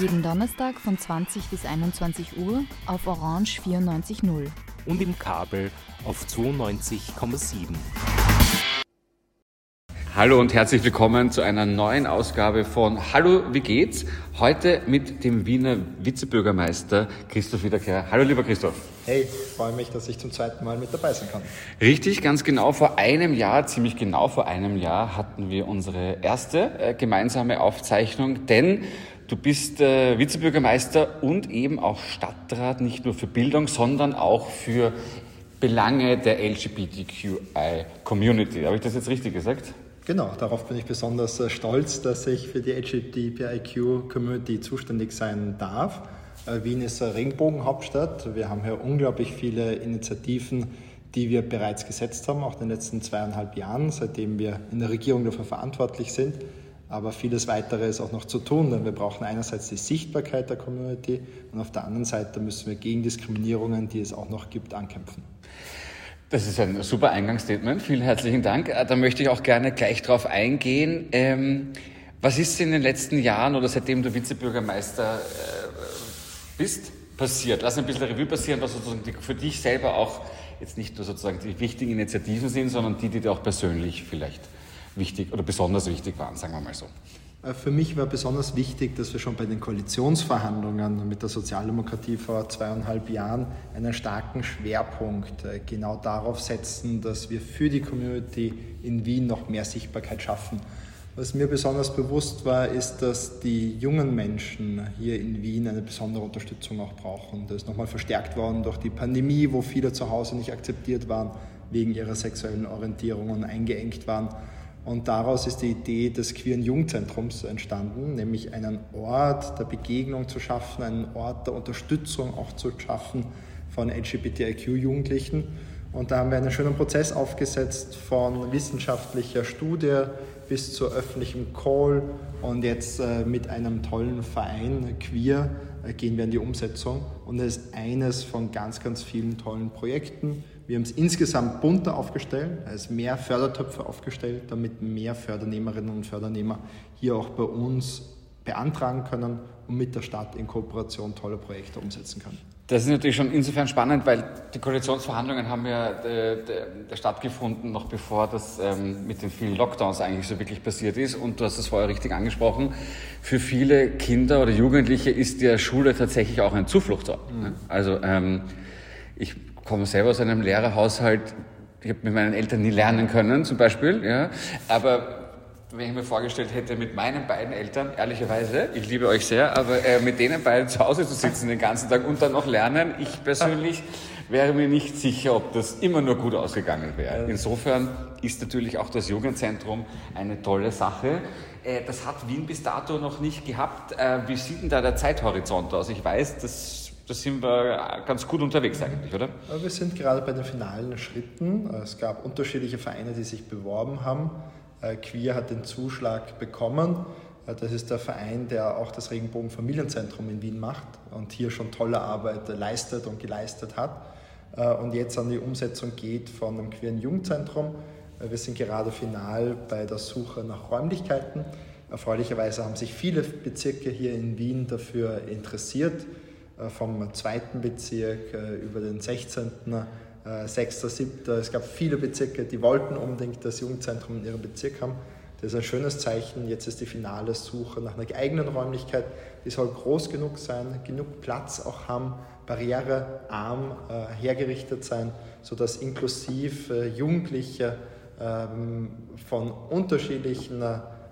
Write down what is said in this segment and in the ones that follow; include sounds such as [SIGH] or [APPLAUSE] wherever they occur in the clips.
Jeden Donnerstag von 20 bis 21 Uhr auf Orange 94.0. Und im Kabel auf 92,7. Hallo und herzlich willkommen zu einer neuen Ausgabe von Hallo, wie geht's? Heute mit dem Wiener Vizebürgermeister Christoph Wiederkehr. Hallo, lieber Christoph. Hey, freue mich, dass ich zum zweiten Mal mit dabei sein kann. Richtig, ganz genau. Vor einem Jahr, ziemlich genau vor einem Jahr, hatten wir unsere erste äh, gemeinsame Aufzeichnung, denn du bist äh, Vizebürgermeister und eben auch Stadtrat, nicht nur für Bildung, sondern auch für Belange der LGBTQI-Community. Habe ich das jetzt richtig gesagt? Genau, darauf bin ich besonders äh, stolz, dass ich für die LGBTIQ-Community zuständig sein darf. Äh, Wien ist eine Regenbogenhauptstadt. Wir haben hier unglaublich viele Initiativen, die wir bereits gesetzt haben, auch in den letzten zweieinhalb Jahren, seitdem wir in der Regierung dafür verantwortlich sind. Aber vieles weitere ist auch noch zu tun, denn wir brauchen einerseits die Sichtbarkeit der Community und auf der anderen Seite müssen wir gegen Diskriminierungen, die es auch noch gibt, ankämpfen. Das ist ein super Eingangsstatement. Vielen herzlichen Dank. Äh, da möchte ich auch gerne gleich drauf eingehen. Ähm, was ist in den letzten Jahren oder seitdem du Vizebürgermeister äh, bist passiert? Lass ein bisschen Revue passieren, was sozusagen für dich selber auch jetzt nicht nur sozusagen die wichtigen Initiativen sind, sondern die, die dir auch persönlich vielleicht wichtig oder besonders wichtig waren, sagen wir mal so. Äh, für mich war besonders wichtig, dass wir schon bei den Koalitionsverhandlungen mit der Sozialdemokratie vor zweieinhalb Jahren einen starken Schwerpunkt äh, genau darauf setzen, dass wir für die Community in Wien noch mehr Sichtbarkeit schaffen. Was mir besonders bewusst war, ist, dass die jungen Menschen hier in Wien eine besondere Unterstützung auch brauchen. Das ist nochmal verstärkt worden durch die Pandemie, wo viele zu Hause nicht akzeptiert waren wegen ihrer sexuellen Orientierung und eingeengt waren. Und daraus ist die Idee des Queeren Jugendzentrums entstanden, nämlich einen Ort der Begegnung zu schaffen, einen Ort der Unterstützung auch zu schaffen von LGBTIQ-Jugendlichen. Und da haben wir einen schönen Prozess aufgesetzt von wissenschaftlicher Studie bis zu öffentlichem Call und jetzt äh, mit einem tollen Verein Queer äh, gehen wir in die Umsetzung. Und es ist eines von ganz, ganz vielen tollen Projekten wir haben es insgesamt bunter aufgestellt, es mehr Fördertöpfe aufgestellt, damit mehr Fördernehmerinnen und Fördernehmer hier auch bei uns beantragen können und mit der Stadt in Kooperation tolle Projekte umsetzen können. Das ist natürlich schon insofern spannend, weil die Koalitionsverhandlungen haben ja äh, äh, stattgefunden, noch bevor das ähm, mit den vielen Lockdowns eigentlich so wirklich passiert ist. Und du hast es vorher richtig angesprochen. Für viele Kinder oder Jugendliche ist die Schule tatsächlich auch ein Zufluchtsort. Mhm. Also ähm, ich komme selber aus einem Lehrerhaushalt. Ich habe mit meinen Eltern nie lernen können, zum Beispiel. Ja. Aber wenn ich mir vorgestellt hätte, mit meinen beiden Eltern, ehrlicherweise, ich liebe euch sehr, aber äh, mit denen beiden zu Hause zu sitzen den ganzen Tag und dann noch lernen, ich persönlich wäre mir nicht sicher, ob das immer nur gut ausgegangen wäre. Insofern ist natürlich auch das Jugendzentrum eine tolle Sache. Äh, das hat Wien bis dato noch nicht gehabt. Äh, wie sieht denn da der Zeithorizont aus? Ich weiß, dass da sind wir ganz gut unterwegs eigentlich, oder? Wir sind gerade bei den finalen Schritten. Es gab unterschiedliche Vereine, die sich beworben haben. Äh, Queer hat den Zuschlag bekommen. Äh, das ist der Verein, der auch das Regenbogen Familienzentrum in Wien macht und hier schon tolle Arbeit leistet und geleistet hat. Äh, und jetzt an die Umsetzung geht von einem queeren Jugendzentrum. Wir sind gerade final bei der Suche nach Räumlichkeiten. Erfreulicherweise haben sich viele Bezirke hier in Wien dafür interessiert. Äh, vom zweiten Bezirk äh, über den 16., 6., 7. Es gab viele Bezirke, die wollten unbedingt das Jugendzentrum in ihrem Bezirk haben. Das ist ein schönes Zeichen. Jetzt ist die finale Suche nach einer eigenen Räumlichkeit. Die soll groß genug sein, genug Platz auch haben, barrierearm äh, hergerichtet sein, sodass inklusiv Jugendliche ähm, von unterschiedlichen,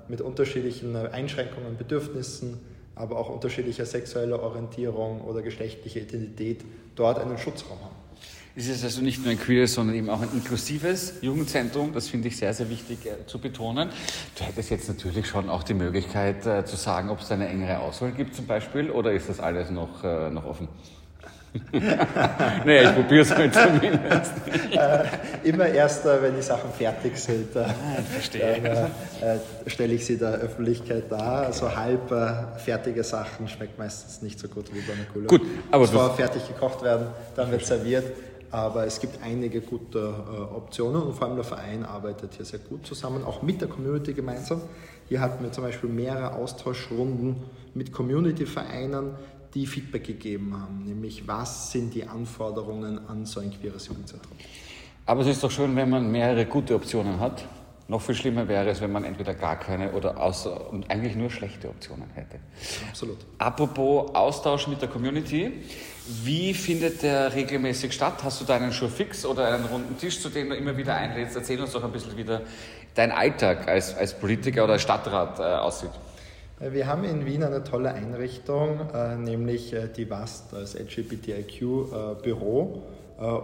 mit unterschiedlichen Einschränkungen und Bedürfnissen aber auch unterschiedlicher sexueller Orientierung oder geschlechtlicher Identität dort einen Schutzraum haben. Es ist also nicht nur ein queeres, sondern eben auch ein inklusives Jugendzentrum. Das finde ich sehr, sehr wichtig äh, zu betonen. Du hättest jetzt natürlich schon auch die Möglichkeit äh, zu sagen, ob es eine engere Auswahl gibt zum Beispiel, oder ist das alles noch, äh, noch offen? [LAUGHS] naja, ich probiere es mal zumindest. [LAUGHS] äh, immer erst, äh, wenn die Sachen fertig sind, äh, ah, dann äh, stelle ich sie der Öffentlichkeit dar. Also halb äh, fertige Sachen schmeckt meistens nicht so gut wie bei einer Gulasch. Gut, aber Bevor fertig gekocht werden, dann wird serviert. Aber es gibt einige gute äh, Optionen und vor allem der Verein arbeitet hier sehr gut zusammen, auch mit der Community gemeinsam. Hier hatten wir zum Beispiel mehrere Austauschrunden mit Community-Vereinen, die Feedback gegeben haben, nämlich was sind die Anforderungen an so ein queeres Jugendzentrum. Aber es ist doch schön, wenn man mehrere gute Optionen hat. Noch viel schlimmer wäre es, wenn man entweder gar keine oder außer und eigentlich nur schlechte Optionen hätte. Absolut. Apropos Austausch mit der Community, wie findet der regelmäßig statt? Hast du da einen Schuh fix oder einen runden Tisch, zu dem du immer wieder einlädst? Erzähl uns doch ein bisschen, wie dein Alltag als, als Politiker oder als Stadtrat äh, aussieht. Äh, wir haben in Wien eine tolle Einrichtung, äh, nämlich äh, die WAST, das LGBTIQ-Büro,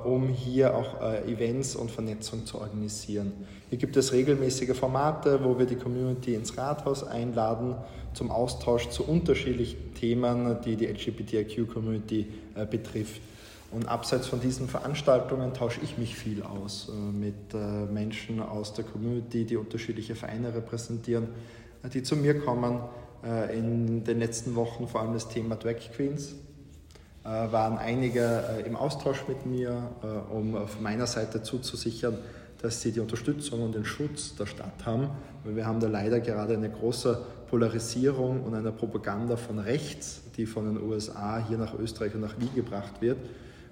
um hier auch Events und Vernetzung zu organisieren. Hier gibt es regelmäßige Formate, wo wir die Community ins Rathaus einladen zum Austausch zu unterschiedlichen Themen, die die LGBTIQ-Community betrifft. Und abseits von diesen Veranstaltungen tausche ich mich viel aus mit Menschen aus der Community, die unterschiedliche Vereine repräsentieren, die zu mir kommen, in den letzten Wochen vor allem das Thema Drag Queens. Äh, waren einige äh, im Austausch mit mir, um von meiner Seite zuzusichern, dass sie die Unterstützung und den Schutz der Stadt haben. Weil wir haben da leider gerade eine große Polarisierung und eine Propaganda von rechts, die von den USA hier nach Österreich und nach Wien gebracht wird.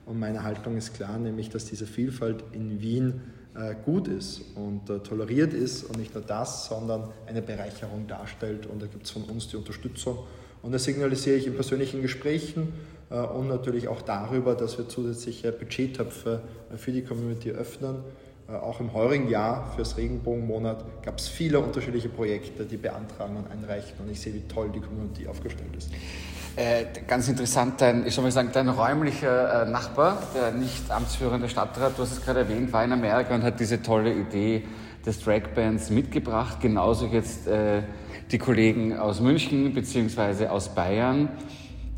Und meine Haltung ist klar, nämlich dass diese Vielfalt in Wien äh, gut ist und äh, toleriert ist und nicht nur das, sondern eine Bereicherung darstellt. Und da gibt es von uns die Unterstützung. Und das signalisiere ich in persönlichen Gesprächen äh, und natürlich auch darüber, dass wir zusätzliche Budgettöpfe für die Community öffnen. Auch im heurigen Jahr fürs Regenbogenmonat gab es viele unterschiedliche Projekte, die beantragen und einreichen. Und ich sehe, wie toll die Community aufgestellt ist. Äh, ganz interessant, dein, ich soll mal sagen, dein räumlicher äh, Nachbar, der nicht amtsführende Stadtrat, du hast es gerade erwähnt, war in Amerika und hat diese tolle Idee des Dragbands mitgebracht. Genauso jetzt äh, die Kollegen aus München bzw. aus Bayern.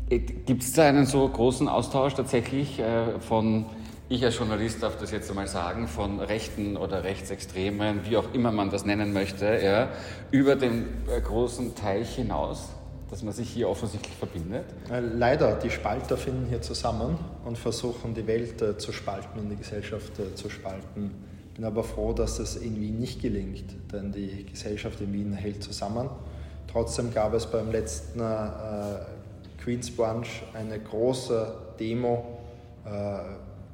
Äh, Gibt es da einen so großen Austausch tatsächlich äh, von, ich als Journalist darf das jetzt einmal sagen, von Rechten oder Rechtsextremen, wie auch immer man das nennen möchte, ja, über den äh, großen Teich hinaus? dass man sich hier offensichtlich verbindet? Äh, leider, die Spalter finden hier zusammen und versuchen die Welt äh, zu spalten und die Gesellschaft zu spalten. Ich bin aber froh, dass es in Wien nicht gelingt, denn die Gesellschaft in Wien hält zusammen. Trotzdem gab es beim letzten äh, Queen's Brunch eine große Demo äh,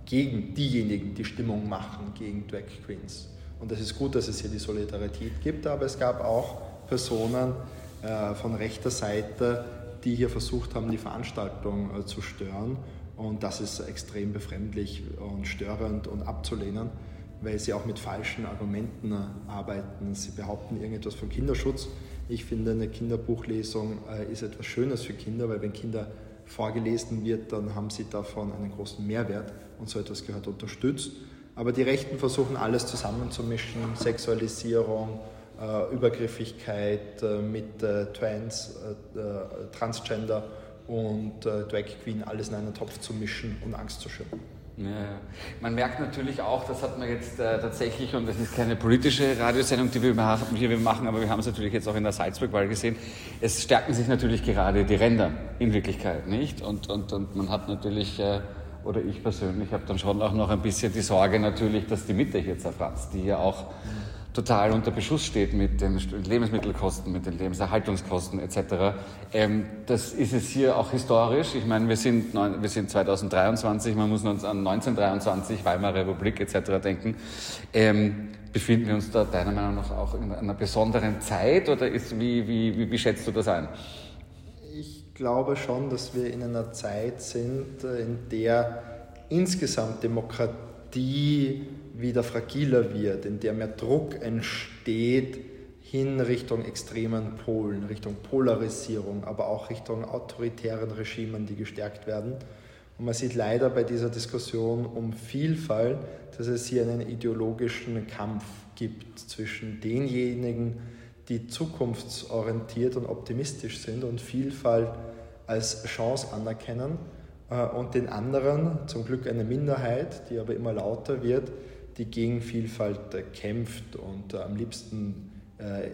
gegen diejenigen, die Stimmung machen, gegen Drag Queens. Und es ist gut, dass es hier die Solidarität gibt, aber es gab auch Personen, äh, von rechter Seite, die hier versucht haben, die Veranstaltung äh, zu stören. Und das ist extrem befremdlich und störend und abzulehnen, weil sie auch mit falschen Argumenten äh, arbeiten. Sie behaupten irgendetwas vom Kinderschutz. Ich finde, eine Kinderbuchlesung ist etwas Schönes für Kinder, weil wenn Kinder vorgelesen wird, dann haben sie davon einen großen Mehrwert und so etwas gehört unterstützt. Aber die Rechten versuchen alles zusammenzumischen, Sexualisierung, äh, Übergriffigkeit äh, mit äh, Trans, Transgender und Drag Queen alles in einen Topf zu mischen und Angst zu schüren. Ja, man merkt natürlich auch, das hat man jetzt äh, tatsächlich, und das ist keine politische Radiosendung, die wir, die wir machen, aber wir haben es natürlich jetzt auch in der Salzburg-Wahl gesehen, es stärken sich natürlich gerade die Ränder in Wirklichkeit, nicht? Und, und, und man hat natürlich, äh, oder ich persönlich habe dann schon auch noch ein bisschen die Sorge natürlich, dass die Mitte hier zerfranst, die ja auch total unter Beschuss steht mit den Lebensmittelkosten, mit den Lebenserhaltungskosten etc. Ähm, das ist es hier auch historisch. Ich meine, wir sind, wir sind 2023, man muss uns an 1923, Weimarer Republik etc. denken. Ähm, befinden wir uns da deiner Meinung nach auch in einer besonderen Zeit oder ist, wie, wie, wie, wie schätzt du das ein? Ich glaube schon, dass wir in einer Zeit sind, in der insgesamt Demokratie wieder fragiler wird, in der mehr Druck entsteht hin Richtung extremen Polen, Richtung Polarisierung, aber auch Richtung autoritären Regimen, die gestärkt werden. Und man sieht leider bei dieser Diskussion um Vielfalt, dass es hier einen ideologischen Kampf gibt zwischen denjenigen, die zukunftsorientiert und optimistisch sind und Vielfalt als Chance anerkennen und den anderen, zum Glück eine Minderheit, die aber immer lauter wird, die gegen Vielfalt kämpft und am liebsten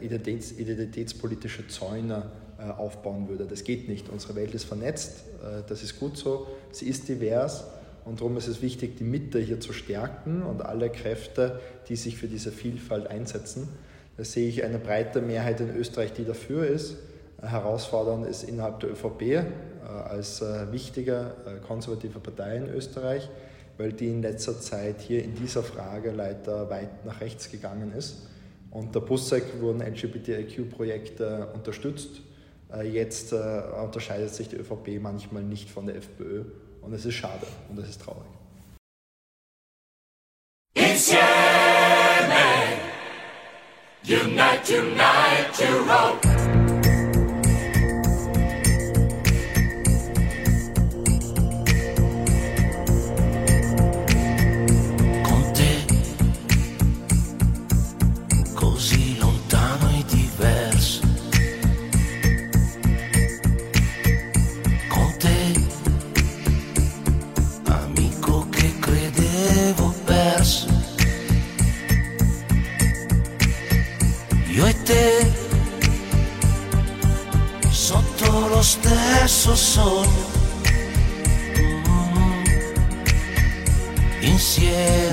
identitäts identitätspolitische Zäune aufbauen würde. Das geht nicht. Unsere Welt ist vernetzt, das ist gut so, sie ist divers und darum ist es wichtig, die Mitte hier zu stärken und alle Kräfte, die sich für diese Vielfalt einsetzen. Da sehe ich eine breite Mehrheit in Österreich, die dafür ist. Herausfordernd ist innerhalb der ÖVP äh, als äh, wichtige äh, konservative Partei in Österreich, weil die in letzter Zeit hier in dieser Frage leider weit nach rechts gegangen ist. Unter Busseck wurden LGBTIQ-Projekte unterstützt. Jetzt unterscheidet sich die ÖVP manchmal nicht von der FPÖ und es ist schade und es ist traurig. tonight to hope. besos son mm, inciertos.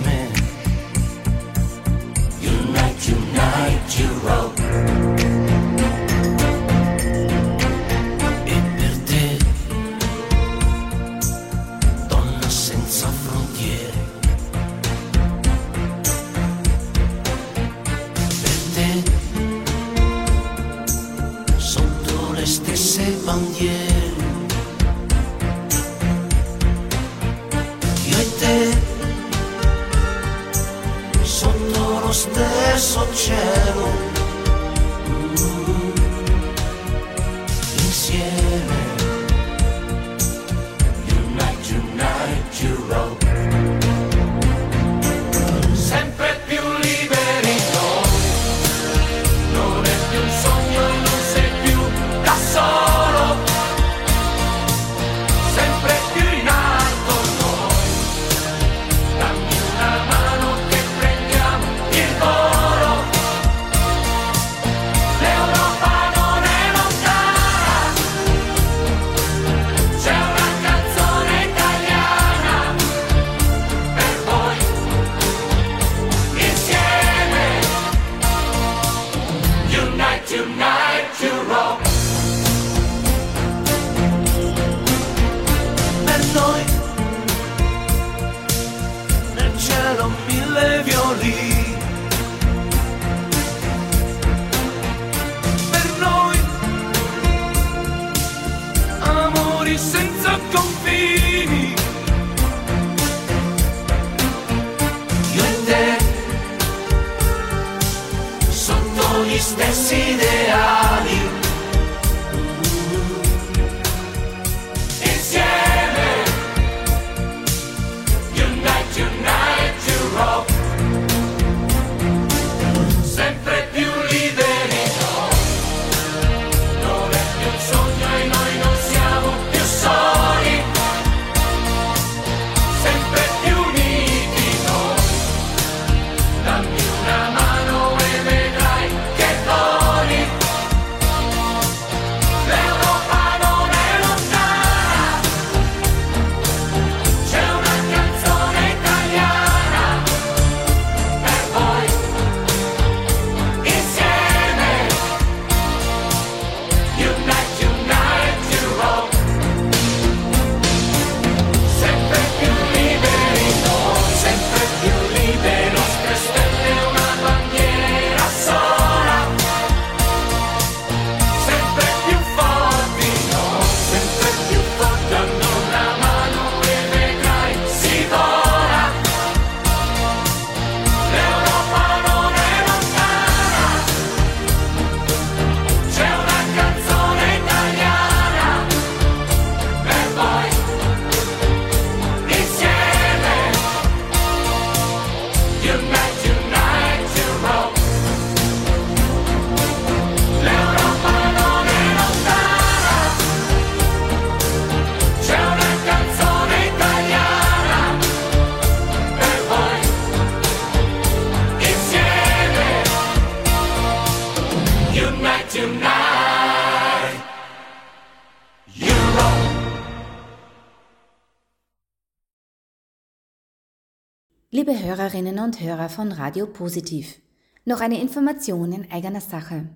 Hörerinnen und Hörer von Radio Positiv, noch eine Information in eigener Sache.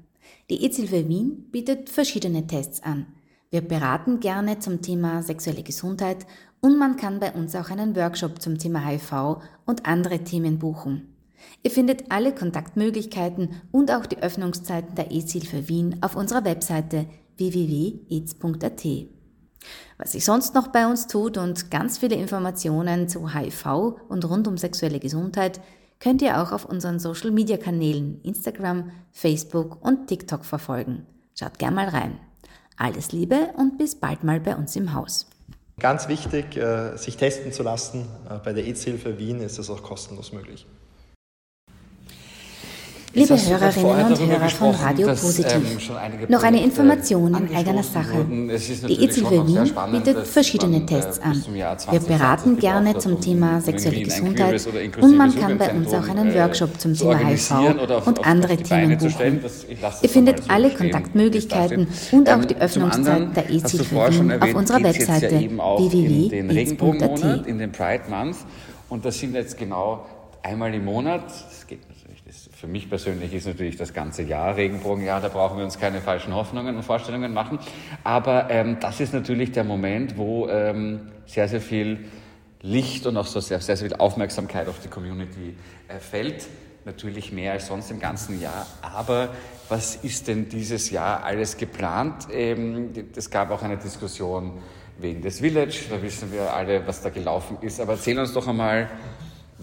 Die EZ-Hilfe Wien bietet verschiedene Tests an. Wir beraten gerne zum Thema sexuelle Gesundheit und man kann bei uns auch einen Workshop zum Thema HIV und andere Themen buchen. Ihr findet alle Kontaktmöglichkeiten und auch die Öffnungszeiten der EZ-Hilfe Wien auf unserer Webseite www.aids.at. Was sich sonst noch bei uns tut und ganz viele Informationen zu HIV und rund um sexuelle Gesundheit könnt ihr auch auf unseren Social Media Kanälen Instagram, Facebook und TikTok verfolgen. Schaut gern mal rein. Alles Liebe und bis bald mal bei uns im Haus. Ganz wichtig, äh, sich testen zu lassen. Äh, bei der AIDS-Hilfe Wien ist das auch kostenlos möglich. Liebe Hörerinnen und Hörer von Radio Positiv, ähm, noch eine Information in eigener Sache. Die EZW Wien bietet verschiedene äh, Tests an. Wir beraten gerne zum Thema sexuelle Gesundheit und man kann bei uns auch einen äh, Workshop zum Thema HIV und andere Themen buchen. Ihr findet alle Kontaktmöglichkeiten und auch die Öffnungszeit der EZW Wien auf unserer Webseite www.ez.at. Und das sind jetzt genau einmal im Monat, für mich persönlich ist natürlich das ganze Jahr Regenbogenjahr, da brauchen wir uns keine falschen Hoffnungen und Vorstellungen machen. Aber ähm, das ist natürlich der Moment, wo ähm, sehr, sehr viel Licht und auch so sehr, sehr, sehr viel Aufmerksamkeit auf die Community äh, fällt. Natürlich mehr als sonst im ganzen Jahr. Aber was ist denn dieses Jahr alles geplant? Ähm, es gab auch eine Diskussion wegen des Village. Da wissen wir alle, was da gelaufen ist. Aber erzähl uns doch einmal,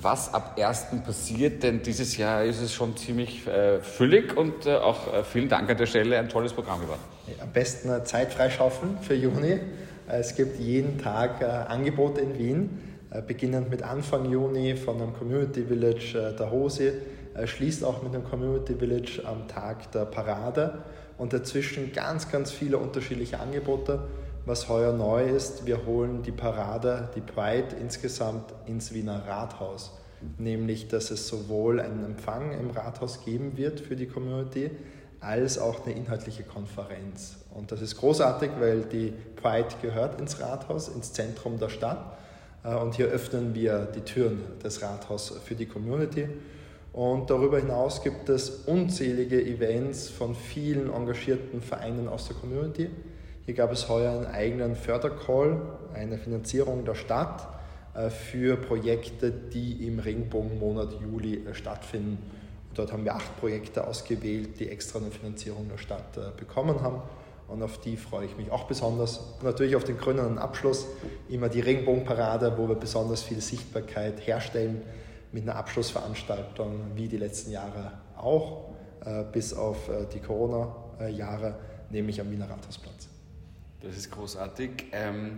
was ab 1. passiert, denn dieses Jahr ist es schon ziemlich äh, füllig und äh, auch äh, vielen Dank an der Stelle, ein tolles Programm geworden. Am besten Zeit freischaufeln für Juni. Äh, es gibt jeden Tag äh, Angebote in Wien, äh, beginnend mit Anfang Juni von einem Community Village der Hose, schließt auch mit einem Community Village am Tag der Parade und dazwischen ganz, ganz viele unterschiedliche Angebote. Was heuer neu ist, wir holen die Parade, die Pride insgesamt ins Wiener Rathaus. Nämlich, dass es sowohl einen Empfang im Rathaus geben wird für die Community, als auch eine inhaltliche Konferenz. Und das ist großartig, weil die Pride gehört ins Rathaus, ins Zentrum der Stadt. Äh, und hier öffnen wir die Türen des Rathauses für die Community. Und darüber hinaus gibt es unzählige Events von vielen engagierten Vereinen aus der Community. Hier gab es heuer einen eigenen Fördercall, eine Finanzierung der Stadt äh, für Projekte, die im Regenbogenmonat Juli äh, stattfinden. dort haben wir acht Projekte ausgewählt, die extra eine Finanzierung der Stadt äh, bekommen haben. Und auf die freue ich mich auch besonders. Und natürlich auf den krönenden Abschluss, immer die Regenbogenparade, wo wir besonders viel Sichtbarkeit herstellen mit einer Abschlussveranstaltung, wie die letzten Jahre auch, bis auf die Corona-Jahre, nämlich am Wiener Rathausplatz. Das ist großartig. Ähm,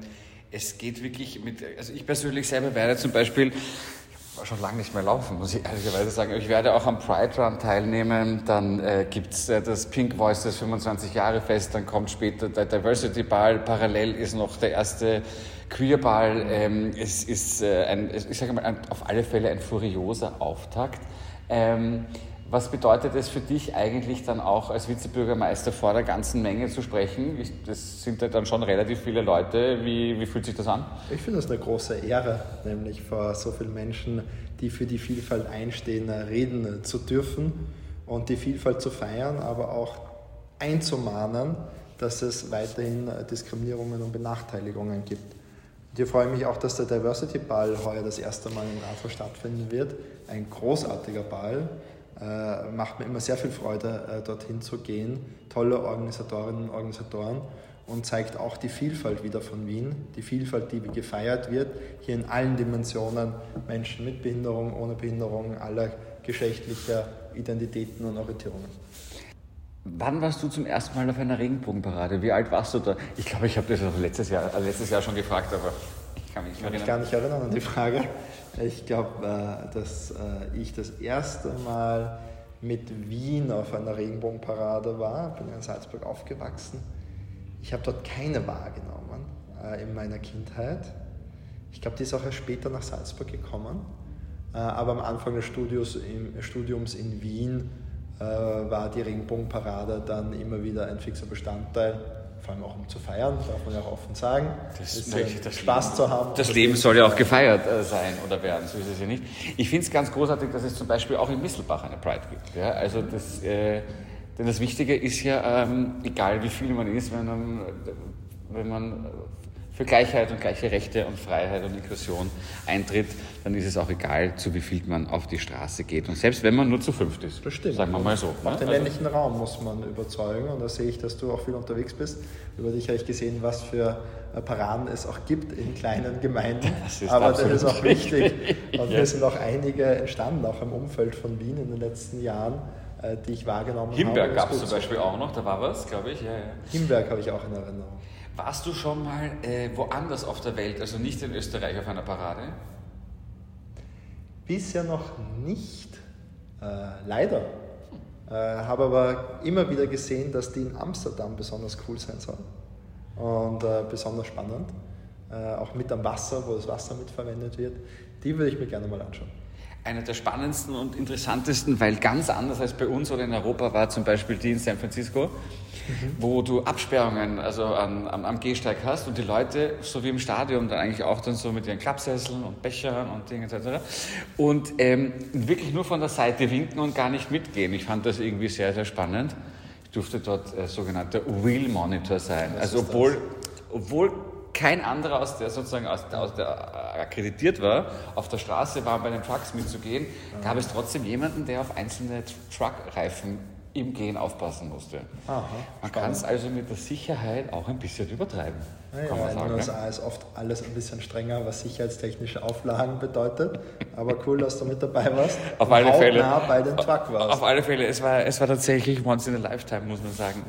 es geht wirklich mit, also ich persönlich selber werde zum Beispiel schon lange nicht mehr laufen, muss ich ehrlicherweise sagen. Ich werde auch am Pride Run teilnehmen. Dann äh, gibt es äh, das Pink Voices 25 Jahre Fest. Dann kommt später der Diversity Ball. Parallel ist noch der erste Queer Ball. Ähm, es ist äh, ein, ich sage mal, ein, auf alle Fälle ein furioser Auftakt. Ähm, was bedeutet es für dich eigentlich dann auch als Vizebürgermeister vor der ganzen Menge zu sprechen? Das sind ja dann schon relativ viele Leute. Wie, wie fühlt sich das an? Ich finde das eine große Ehre, nämlich vor so vielen Menschen, die für die Vielfalt einstehen, reden zu dürfen und die Vielfalt zu feiern, aber auch einzumahnen, dass es weiterhin Diskriminierungen und Benachteiligungen gibt. Und hier freue ich mich auch, dass der Diversity Ball heuer das erste Mal im Rathaus stattfinden wird. Ein großartiger Ball äh, macht mir immer sehr viel Freude, äh, dorthin zu gehen. Tolle Organisatorinnen und Organisatoren und zeigt auch die Vielfalt wieder von Wien, die Vielfalt, die gefeiert wird, hier in allen Dimensionen, Menschen mit Behinderung, ohne Behinderung, aller geschlechtlicher Identitäten und Orientierungen. Wann warst du zum ersten Mal auf einer Regenbogenparade? Wie alt warst du da? Ich glaube, ich habe das letztes Jahr, äh, letztes Jahr schon gefragt, aber ich kann mich nicht erinnern. Ich kann mich gar nicht erinnern an die Frage. Ich glaube, äh, dass äh, ich das erste Mal mit Wien auf einer Regenbogenparade war. Bin in Salzburg aufgewachsen. Ich habe dort keine wahrgenommen äh, in meiner Kindheit. Ich glaube, die ist auch erst später nach Salzburg gekommen. aber am Anfang des Studios, im, Studiums in Wien war die Regenbogenparade dann immer wieder ein fixer Bestandteil vor allem auch um zu feiern, darf man ja auch offen sagen. Das, ist, möchte äh, das Spaß Leben, zu haben. Das Leben soll ja auch gefeiert äh, sein oder werden, so ist es ja nicht. Ich finde es ganz großartig, dass es zum Beispiel auch in Misselbach eine Pride gibt. Ja? Also das, äh, denn das Wichtige ist ja, ähm, egal wie viel man ist, wenn man, wenn man für Gleichheit und gleiche Rechte und Freiheit und Inklusion eintritt, dann ist es auch egal, zu wie viel man auf die Straße geht. Und selbst wenn man nur zu fünft ist, Bestimmt. sagen wir mal so. Auch ne? den Also- ländlichen Raum muss man überzeugen und da sehe ich, dass du auch viel unterwegs bist. Über dich habe ich gesehen, was für äh, Paraden es auch gibt in kleinen Gemeinden. [LAUGHS] Das ist Aber das ist auch wichtig. Und [LAUGHS] ja. mir sind auch einige entstanden, auch im Umfeld von Wien in den letzten Jahren, äh, die ich wahrgenommen Himberg habe. gab es zum Beispiel auch noch, da war was, glaube ich. Ja, ja. Himberg habe ich auch in Erinnerung. Warst du schon mal äh, woanders auf der Welt, also nicht in Österreich auf einer Parade? Bisher noch nicht, äh, leider. Äh, habe aber immer wieder gesehen, dass die in Amsterdam besonders cool sein soll und äh, besonders spannend. Äh, auch mit am Wasser, wo das Wasser mitverwendet wird. Die würde ich mir gerne mal anschauen. Eine der spannendsten und interessantesten, weil ganz anders als bei uns oder in Europa war zum Beispiel die in San Francisco, wo du Absperrungen also an, am, am Gehsteig hast und die Leute, so wie im Stadion, dann eigentlich auch dann so mit ihren Klappsesseln und Bechern und Dingen etc. Und ähm, wirklich nur von der Seite winken und gar nicht mitgehen. Ich fand das irgendwie sehr, sehr spannend. Ich durfte dort äh, sogenannter Wheel Monitor sein. also ist das? obwohl, obwohl kein anderer aus der sozusagen aus der, aus der äh, akkreditiert war, auf der Straße war, bei den Trucks mitzugehen, gab es trotzdem jemanden, der auf einzelne Truckreifen im Gehen aufpassen musste. Aha, Man kann es also mit der Sicherheit auch ein bisschen übertreiben, kann Ja, man in sagen. den? USA ist oft alles ein bisschen strenger, was sicherheitstechnische Auflagen bedeutet. Aber cool, dass du mit dabei warst. [LAUGHS] Auf alle Fälle. bei den Truck warst. Auf alle Fälle, es war, es war tatsächlich once in a lifetime, muss man sagen.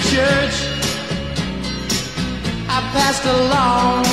Church. I passed along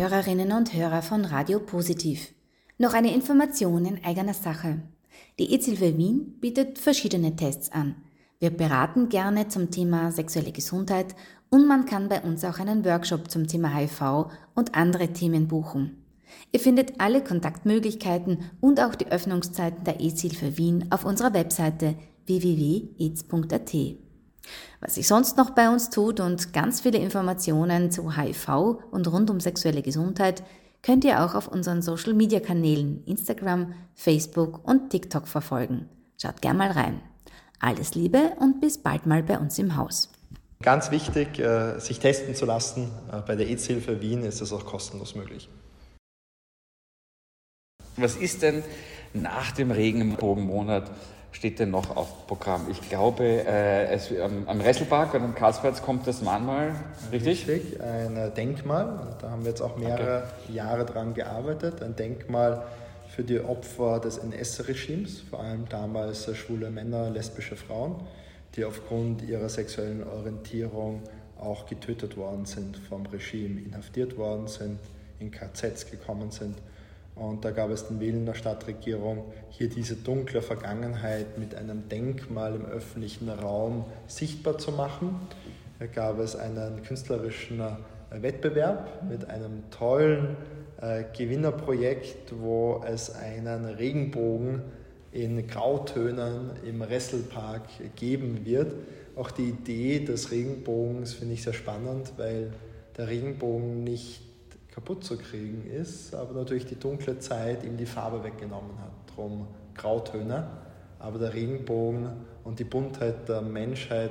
Hörerinnen und Hörer von Radio Positiv, noch eine Information in eigener Sache. Die EZILWE Wien bietet verschiedene Tests an. Wir beraten gerne zum Thema sexuelle Gesundheit und man kann bei uns auch einen Workshop zum Thema HIV und andere Themen buchen. Ihr findet alle Kontaktmöglichkeiten und auch die Öffnungszeiten der EZ-Hilfe Wien auf unserer Webseite www.ez.at. Was sich sonst noch bei uns tut und ganz viele Informationen zu HIV und rund um sexuelle Gesundheit könnt ihr auch auf unseren Social Media Kanälen Instagram, Facebook und TikTok verfolgen. Schaut gern mal rein. Alles Liebe und bis bald mal bei uns im Haus. Ganz wichtig, äh, sich testen zu lassen. Äh, Bei der AIDS-Hilfe Wien ist es auch kostenlos möglich. Was ist denn nach dem Regenbogenmonat steht denn noch auf Programm? Ich glaube, äh, es, am, am Resselpark und am Karlsplatz kommt das Mahnmal, richtig? Richtig, ein Denkmal. Da haben wir jetzt auch mehrere Jahre dran gearbeitet. Ein Denkmal für die Opfer des NS-Regimes, vor allem damals schwule Männer, lesbische Frauen, die aufgrund ihrer sexuellen Orientierung auch getötet worden sind vom Regime, inhaftiert worden sind, in KZs gekommen sind. Und da gab es den Willen der Stadtregierung, hier diese dunkle Vergangenheit mit einem Denkmal im öffentlichen Raum sichtbar zu machen. Da gab es einen künstlerischen äh, Wettbewerb mit einem tollen äh, Gewinnerprojekt, wo es einen Regenbogen in Grautönen im Resselpark geben wird. Auch die Idee des Regenbogens finde ich sehr spannend, weil der Regenbogen nicht kaputt zu kriegen ist, aber natürlich die dunkle Zeit ihm die Farbe weggenommen hat. Drum Grautöne. Aber der Regenbogen und die Buntheit der Menschheit,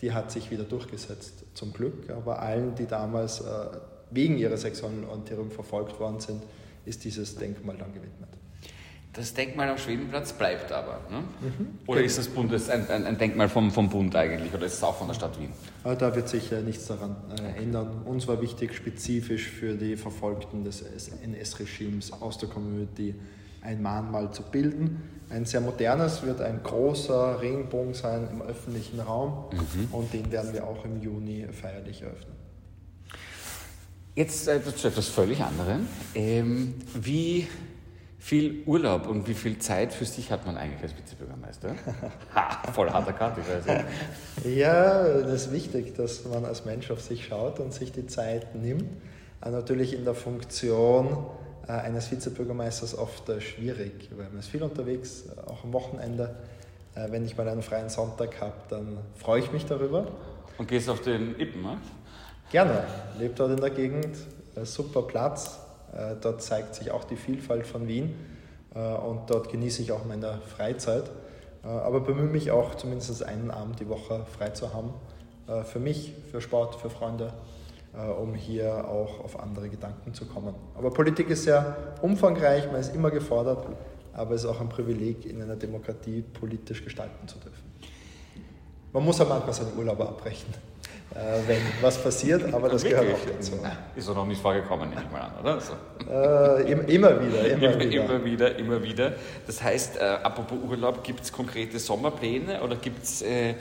die hat sich wieder durchgesetzt, zum Glück. Aber allen, die damals äh, wegen ihrer sexuellen Orientierung verfolgt worden sind, ist dieses Denkmal dann gewidmet. Das Denkmal am Schwedenplatz bleibt aber, ne? Oder ist das Bundes, ein, ein, ein Denkmal vom, vom Bund eigentlich, oder ist es auch von der Stadt Wien? Aber da wird sich äh, nichts daran äh, ändern. Uns war wichtig, spezifisch für die Verfolgten des NS-Regimes aus der Community ein Mahnmal zu bilden. Ein sehr modernes wird ein großer Regenbogen sein im öffentlichen Raum und den werden wir auch im Juni feierlich eröffnen. Jetzt äh, zu etwas völlig anderem. Ähm, wie viel Urlaub und wie viel Zeit für sich hat man eigentlich als Vizebürgermeister? [LAUGHS] ha, voll harter Cut, ich weiß nicht. Ja, das ist wichtig, dass man als Mensch auf sich schaut und sich die Zeit nimmt. Äh, Natürlich in der Funktion äh, eines Vizebürgermeisters oft äh, schwierig, weil man ist viel unterwegs, auch am Wochenende. Wenn ich mal einen freien Sonntag habe, dann freue ich mich darüber. Und gehst auf den Ippenmarkt? Gerne, lebt dort in der Gegend, super Platz. Äh, Dort zeigt sich auch die Vielfalt von Wien äh, und dort genieße ich auch meine Freizeit. Äh, Aber bemühe mich auch zumindest einen Abend die Woche frei zu haben. Für mich, für Sport, für Freunde, um hier auch auf andere Gedanken zu kommen. Aber Politik ist sehr umfangreich, man ist immer gefordert, aber es ist auch ein Privileg, in einer Demokratie politisch gestalten zu dürfen. Man muss ja manchmal seine Urlaube abbrechen, wenn was passiert, aber das gehört auch dazu. Na, Ist doch noch nicht vorgekommen, nehme ich mal an, oder? So. Äh, im- immer wieder, immer, Immer, wieder. immer wieder, immer wieder. Das heißt, äh, apropos Urlaub, gibt es konkrete Sommerpläne oder gibt es, äh,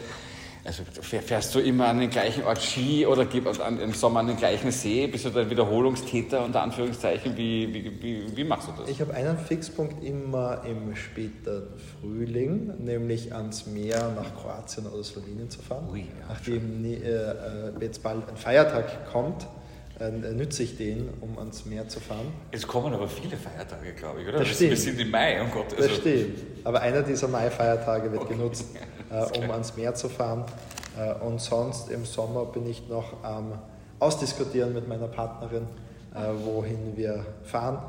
also fähr- fährst du immer an den gleichen Ort Ski oder im Sommer an den gleichen See? Bist du da ein Wiederholungstäter unter Anführungszeichen? Wie, wie, wie, wie machst du das? Ich habe einen Fixpunkt immer im späten Frühling, nämlich ans Meer nach Kroatien oder Slowenien zu fahren. Ui, ja, Nachdem äh, äh, jetzt bald ein Feiertag kommt, nütze ich den, um ans Meer zu fahren. Es kommen aber viele Feiertage, glaube ich, oder? Das Wir- stimmt. Wir sind im Mai, um Gott. Das stimmt. Aber einer dieser Mai-Feiertage wird Okay. genutzt, [LAUGHS] äh, um ans Meer zu fahren. Äh, und sonst im Sommer bin ich noch am Ausdiskutieren mit meiner Partnerin, äh, wohin wir fahren.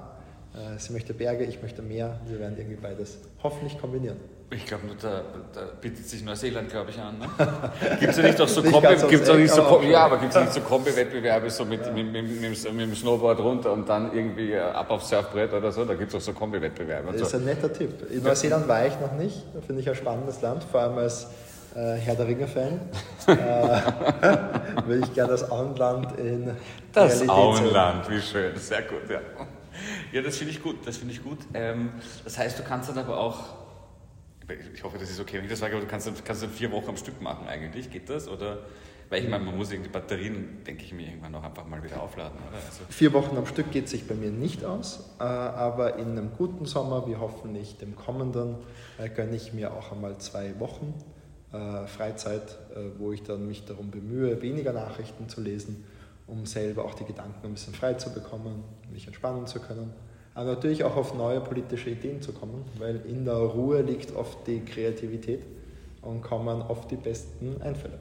Äh, sie möchte Berge, ich möchte Meer. Wir werden irgendwie beides hoffentlich kombinieren. Ich glaube, da, da bietet sich Neuseeland, glaube ich, an. Ne? [LAUGHS] Gibt es ja nicht auch so Kombi, gibt's auch nicht so, aber Kom- auch schon. ja, aber gibt es nicht so Kombi-Wettbewerbe so mit, mit, mit, mit, dem- mit dem Snowboard runter und dann irgendwie äh, ab aufs Surfbrett oder so? Da gibt es auch so Kombi-Wettbewerbe. Das ist So. ein netter Tipp. In Neuseeland war ich noch nicht. Da Finde ich ein spannendes Land, vor allem als äh, Herr der Ringe-Fan. [LAUGHS] äh, [LAUGHS] würde ich gerne das Auenland in Das Realität sehen. Auenland, wie schön, sehr gut, ja. Ja, das finde ich gut, das finde ich gut. Ähm, das heißt, du kannst dann aber auch, ich hoffe, das ist okay, wenn ich das sage, aber du kannst, kannst dann vier Wochen am Stück machen eigentlich, geht das? Oder, weil ich meine, man muss irgendwie Batterien, denke ich mir, irgendwann auch einfach mal wieder aufladen, oder? Also, Vier Wochen am Stück geht sich bei mir nicht aus, äh, aber in einem guten Sommer, wie hoffentlich dem kommenden, äh, gönne ich mir auch einmal zwei Wochen äh, Freizeit, wo ich dann mich darum bemühe, weniger Nachrichten zu lesen um selber auch die Gedanken ein bisschen frei zu bekommen, mich entspannen zu können. Aber natürlich auch auf neue politische Ideen zu kommen, weil in der Ruhe liegt oft die Kreativität und kommen oft die besten Einfälle.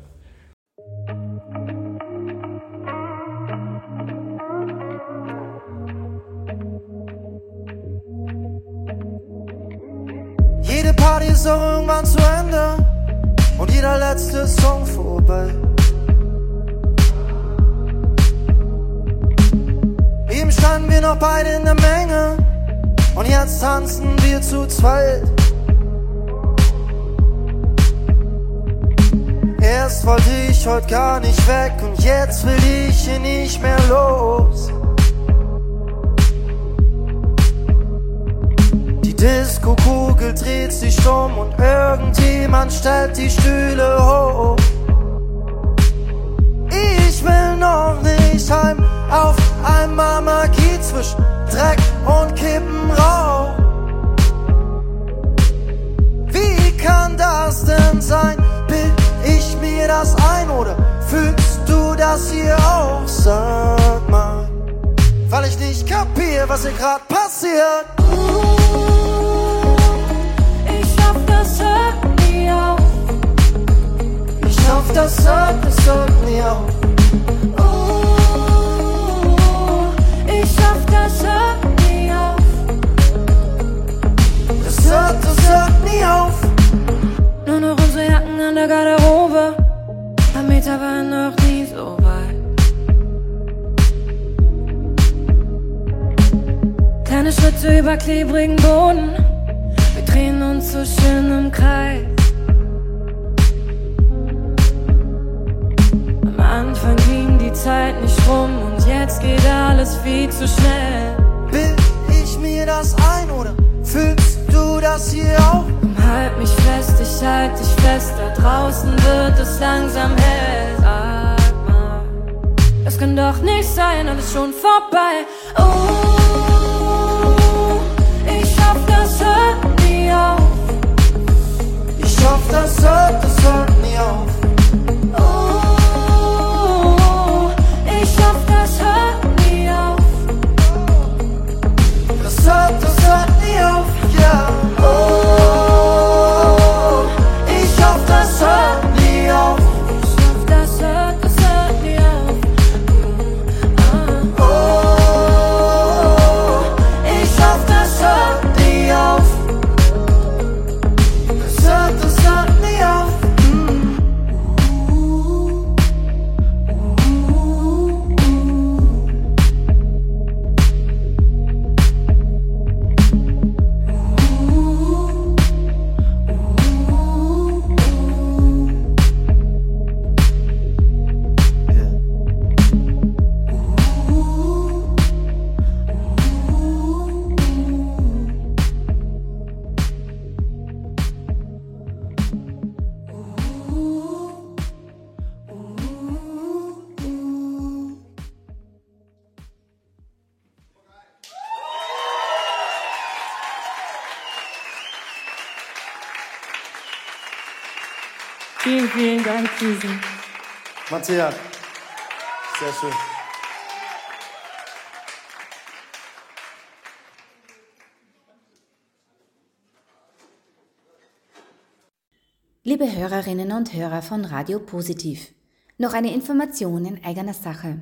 Jede Party ist irgendwann zu Ende und jeder letzte Song vorbei. Standen wir noch beide in der Menge und jetzt tanzen wir zu zweit. Erst wollte ich heute gar nicht weg und jetzt will ich hier nicht mehr los. Die Disco-Kugel dreht sich um und irgendjemand stellt die Stühle hoch. Ich will noch nicht heim auf einmal Magie zwischen Dreck und Kippenrauch. Wie kann das denn sein? Bild ich mir das ein oder fühlst du das hier auch? Sag mal, weil ich nicht kapier, was hier grad passiert. Ich schaff das hört nie auf. Ich schaff das hört, das hört nie auf. Ich schaff das hört nie auf. Das hört, das hört nie auf. Nur noch unsere Jacken an der Garderobe. Ein Meter war noch nie so weit. Kleine Schritte über klebrigen Boden. Wir drehen uns so schön im Kreis. Am Anfang ging die Zeit nicht rum jetzt geht alles viel zu schnell. Bild ich mir das ein oder fühlst du das hier auch? Halt mich fest, ich halt dich fest, da draußen wird es langsam hell. Sag mal, es kann doch nicht sein, alles schon vorbei. Oh, ich schaff das hört nie auf. Ich schaff das hört, das hört nie auf. Das hört, das Vielen, vielen Dank, Susan. Matthias, sehr schön. Liebe Hörerinnen und Hörer von Radio Positiv, noch eine Information in eigener Sache.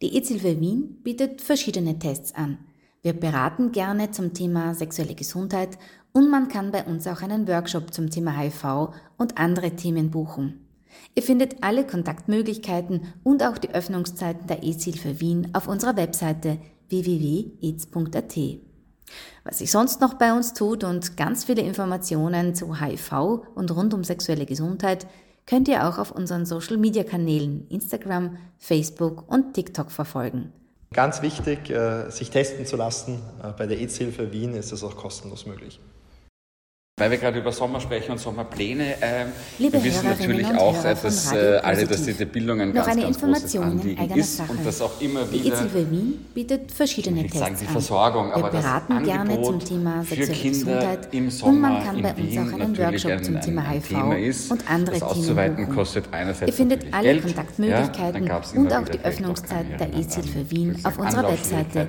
Die EZILWE Wien bietet verschiedene Tests an. Wir beraten gerne zum Thema sexuelle Gesundheit und man kann bei uns auch einen Workshop zum Thema HIV und andere Themen buchen. Ihr findet alle Kontaktmöglichkeiten und auch die Öffnungszeiten der EZ-Hilfe Wien auf unserer Webseite www.aids.at. Was sich sonst noch bei uns tut und ganz viele Informationen zu HIV und rund um sexuelle Gesundheit könnt ihr auch auf unseren Social-Media-Kanälen Instagram, Facebook und TikTok verfolgen. Ganz wichtig, äh, sich testen zu lassen. Äh, Bei der AIDS-Hilfe Wien ist es auch kostenlos möglich. Weil wir gerade über Sommer sprechen und Sommerpläne, Liebe wir wissen Hörerinnen natürlich auch, Hörer äh, dass äh, alle, dass diese Bildung ein Noch ganz, eine ganz großes Information in Anliegen ist Sache. und das auch immer Die wieder EZW Wien bietet verschiedene nicht sagen, Tests die an. Versorgung, Wir aber beraten gerne zum Thema sexuelle Gesundheit im und Sommer man kann bei uns auch einen Workshop zum Thema HIV Thema ist. und andere das Themen auszuweiten buchen. kostet einerseits Ihr findet alle Geld, Kontaktmöglichkeiten ja, und auch die vielleicht auch Öffnungszeit keine, der äh, EZW Wien auf unserer Webseite äh,